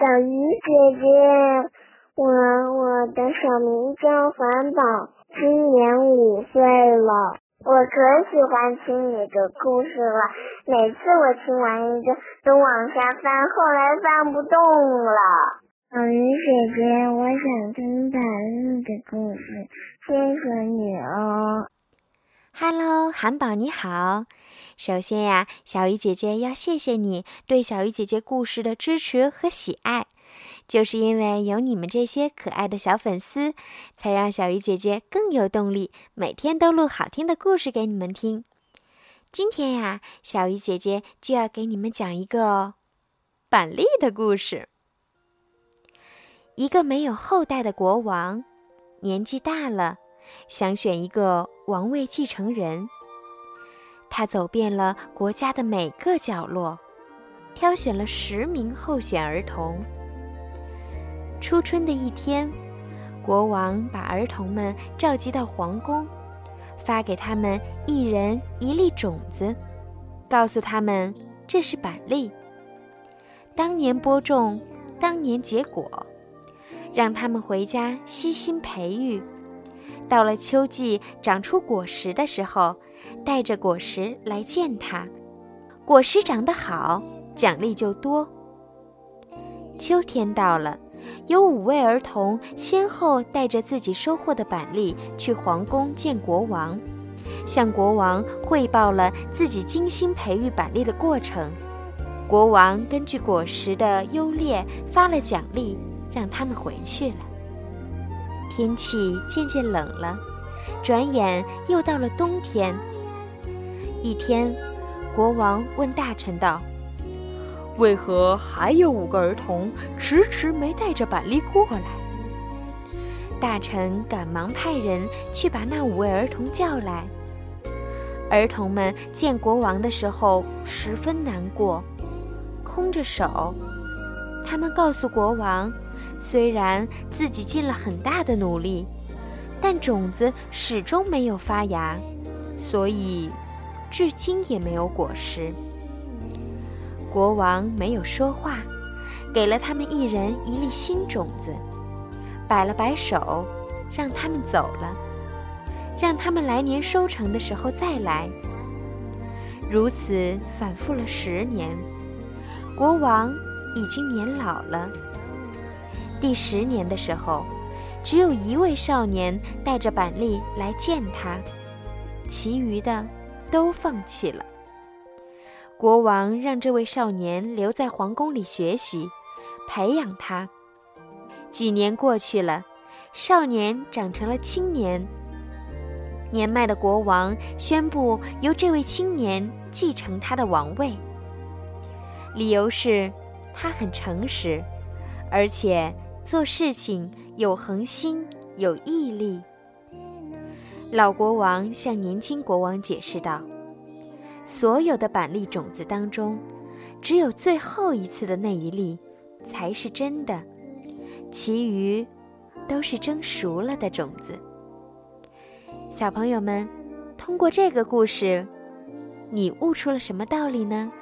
小鱼姐姐，我我的小名叫环保，今年五岁了。我可喜欢听你的故事了，每次我听完一个都往下翻，后来翻不动了。小鱼姐姐，我想听百日的故事，谢谢你哦。Hello，韩宝你好。首先呀，小鱼姐姐要谢谢你对小鱼姐姐故事的支持和喜爱，就是因为有你们这些可爱的小粉丝，才让小鱼姐姐更有动力，每天都录好听的故事给你们听。今天呀，小鱼姐姐就要给你们讲一个板栗的故事。一个没有后代的国王，年纪大了，想选一个王位继承人。他走遍了国家的每个角落，挑选了十名候选儿童。初春的一天，国王把儿童们召集到皇宫，发给他们一人一粒种子，告诉他们这是板栗，当年播种，当年结果，让他们回家悉心培育。到了秋季长出果实的时候。带着果实来见他，果实长得好，奖励就多。秋天到了，有五位儿童先后带着自己收获的板栗去皇宫见国王，向国王汇报了自己精心培育板栗的过程。国王根据果实的优劣发了奖励，让他们回去了。天气渐渐冷了，转眼又到了冬天。一天，国王问大臣道：“为何还有五个儿童迟迟没带着板栗过来？”大臣赶忙派人去把那五位儿童叫来。儿童们见国王的时候十分难过，空着手。他们告诉国王，虽然自己尽了很大的努力，但种子始终没有发芽，所以。至今也没有果实。国王没有说话，给了他们一人一粒新种子，摆了摆手，让他们走了，让他们来年收成的时候再来。如此反复了十年，国王已经年老了。第十年的时候，只有一位少年带着板栗来见他，其余的。都放弃了。国王让这位少年留在皇宫里学习，培养他。几年过去了，少年长成了青年。年迈的国王宣布由这位青年继承他的王位。理由是，他很诚实，而且做事情有恒心、有毅力。老国王向年轻国王解释道：“所有的板栗种子当中，只有最后一次的那一粒才是真的，其余都是蒸熟了的种子。”小朋友们，通过这个故事，你悟出了什么道理呢？